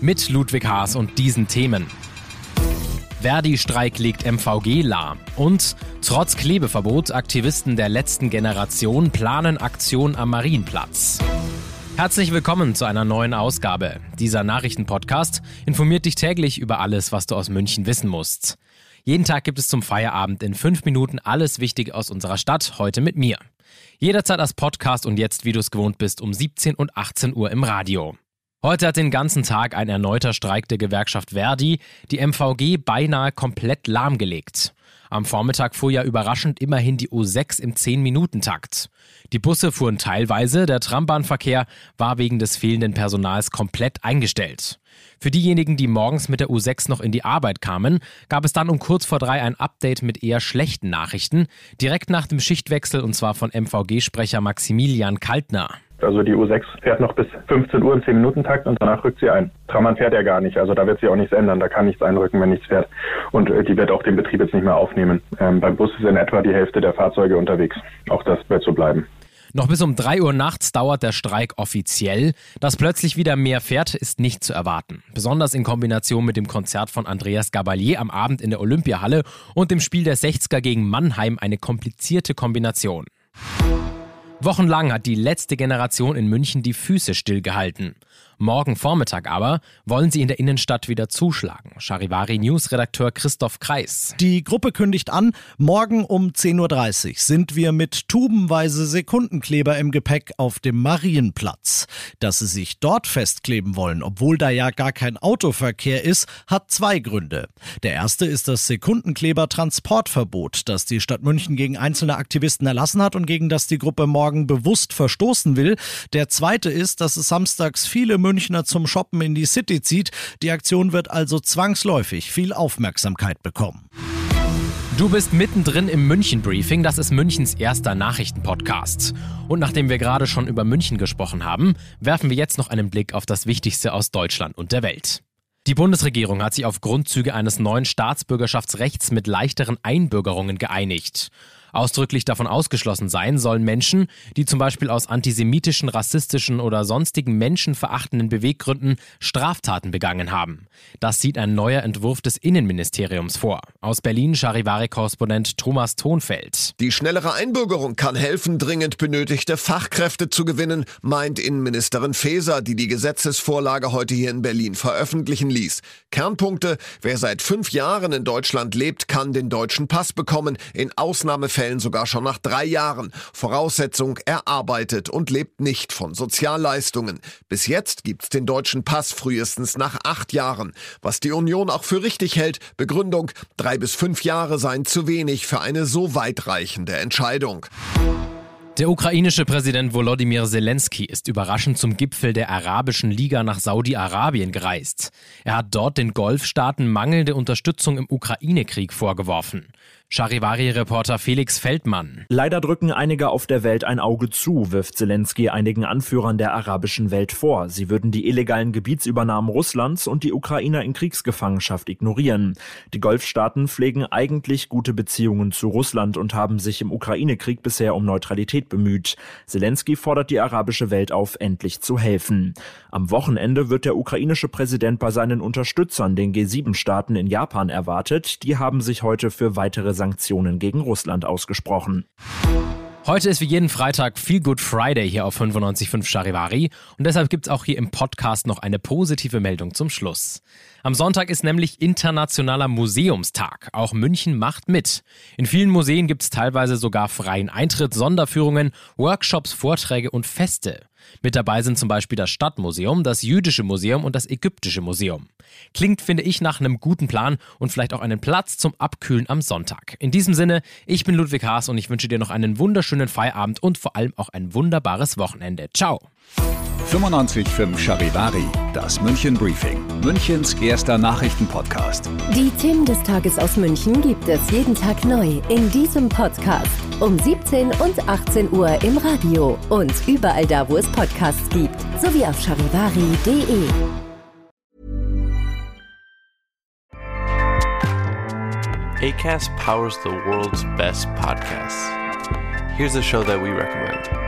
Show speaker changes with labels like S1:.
S1: Mit Ludwig Haas und diesen Themen. Verdi-Streik legt MVG lahm. Und trotz Klebeverbot, Aktivisten der letzten Generation planen Aktion am Marienplatz. Herzlich willkommen zu einer neuen Ausgabe. Dieser Nachrichtenpodcast informiert dich täglich über alles, was du aus München wissen musst. Jeden Tag gibt es zum Feierabend in fünf Minuten alles Wichtige aus unserer Stadt, heute mit mir. Jederzeit als Podcast und jetzt, wie du es gewohnt bist, um 17 und 18 Uhr im Radio. Heute hat den ganzen Tag ein erneuter Streik der Gewerkschaft Verdi die MVG beinahe komplett lahmgelegt. Am Vormittag fuhr ja überraschend immerhin die U6 im 10-Minuten-Takt. Die Busse fuhren teilweise, der Trambahnverkehr war wegen des fehlenden Personals komplett eingestellt. Für diejenigen, die morgens mit der U6 noch in die Arbeit kamen, gab es dann um kurz vor drei ein Update mit eher schlechten Nachrichten, direkt nach dem Schichtwechsel und zwar von MVG-Sprecher Maximilian Kaltner.
S2: Also die U6 fährt noch bis 15 Uhr im 10-Minuten-Takt und danach rückt sie ein. Trammann fährt ja gar nicht, also da wird sich auch nichts ändern, da kann nichts einrücken, wenn nichts fährt. Und äh, die wird auch den Betrieb jetzt nicht mehr aufnehmen. Ähm, beim Bus ist in etwa die Hälfte der Fahrzeuge unterwegs. Auch das wird so bleiben.
S1: Noch bis um 3 Uhr nachts dauert der Streik offiziell. Dass plötzlich wieder mehr fährt, ist nicht zu erwarten. Besonders in Kombination mit dem Konzert von Andreas Gabalier am Abend in der Olympiahalle und dem Spiel der 60er gegen Mannheim eine komplizierte Kombination. Wochenlang hat die letzte Generation in München die Füße stillgehalten. Morgen Vormittag aber wollen sie in der Innenstadt wieder zuschlagen. Charivari News-Redakteur Christoph Kreis.
S3: Die Gruppe kündigt an, morgen um 10.30 Uhr sind wir mit tubenweise Sekundenkleber im Gepäck auf dem Marienplatz. Dass sie sich dort festkleben wollen, obwohl da ja gar kein Autoverkehr ist, hat zwei Gründe. Der erste ist das Sekundenkleber-Transportverbot, das die Stadt München gegen einzelne Aktivisten erlassen hat und gegen das die Gruppe morgen bewusst verstoßen will. Der zweite ist, dass es samstags viele Münchner zum Shoppen in die City zieht. Die Aktion wird also zwangsläufig viel Aufmerksamkeit bekommen.
S1: Du bist mittendrin im München Briefing, das ist Münchens erster Nachrichtenpodcast. Und nachdem wir gerade schon über München gesprochen haben, werfen wir jetzt noch einen Blick auf das Wichtigste aus Deutschland und der Welt. Die Bundesregierung hat sich auf Grundzüge eines neuen Staatsbürgerschaftsrechts mit leichteren Einbürgerungen geeinigt. Ausdrücklich davon ausgeschlossen sein sollen Menschen, die zum Beispiel aus antisemitischen, rassistischen oder sonstigen menschenverachtenden Beweggründen Straftaten begangen haben. Das sieht ein neuer Entwurf des Innenministeriums vor. Aus Berlin Charivari-Korrespondent Thomas Thonfeld.
S4: Die schnellere Einbürgerung kann helfen, dringend benötigte Fachkräfte zu gewinnen, meint Innenministerin Faeser, die die Gesetzesvorlage heute hier in Berlin veröffentlichen ließ. Kernpunkte, wer seit fünf Jahren in Deutschland lebt, kann den deutschen Pass bekommen, in Ausnahmefällen Fällen sogar schon nach drei Jahren. Voraussetzung, er arbeitet und lebt nicht von Sozialleistungen. Bis jetzt gibt's den deutschen Pass frühestens nach acht Jahren. Was die Union auch für richtig hält, Begründung, drei bis fünf Jahre seien zu wenig für eine so weitreichende Entscheidung.
S1: Der ukrainische Präsident Volodymyr Zelensky ist überraschend zum Gipfel der Arabischen Liga nach Saudi-Arabien gereist. Er hat dort den Golfstaaten mangelnde Unterstützung im Ukraine-Krieg vorgeworfen. Charivari-Reporter Felix Feldmann.
S5: Leider drücken einige auf der Welt ein Auge zu, wirft Zelensky einigen Anführern der arabischen Welt vor. Sie würden die illegalen Gebietsübernahmen Russlands und die Ukrainer in Kriegsgefangenschaft ignorieren. Die Golfstaaten pflegen eigentlich gute Beziehungen zu Russland und haben sich im Ukraine-Krieg bisher um Neutralität bemüht. Zelensky fordert die arabische Welt auf, endlich zu helfen. Am Wochenende wird der ukrainische Präsident bei seinen Unterstützern, den G7-Staaten in Japan, erwartet. Die haben sich heute für weitere Sanktionen gegen Russland ausgesprochen.
S1: Heute ist wie jeden Freitag Feel Good Friday hier auf 95.5 Charivari und deshalb gibt es auch hier im Podcast noch eine positive Meldung zum Schluss. Am Sonntag ist nämlich Internationaler Museumstag. Auch München macht mit. In vielen Museen gibt es teilweise sogar freien Eintritt, Sonderführungen, Workshops, Vorträge und Feste. Mit dabei sind zum Beispiel das Stadtmuseum, das Jüdische Museum und das Ägyptische Museum. Klingt, finde ich, nach einem guten Plan und vielleicht auch einen Platz zum Abkühlen am Sonntag. In diesem Sinne, ich bin Ludwig Haas und ich wünsche dir noch einen wunderschönen Feierabend und vor allem auch ein wunderbares Wochenende. Ciao!
S6: 95.5 Charivari, das München Briefing, Münchens erster Nachrichtenpodcast.
S7: Die Themen des Tages aus München gibt es jeden Tag neu in diesem Podcast. Um 17 und 18 Uhr im Radio und überall da, wo es Podcasts gibt, sowie auf charivari.de.
S8: ACAST powers the world's best podcasts. Here's a show that we recommend.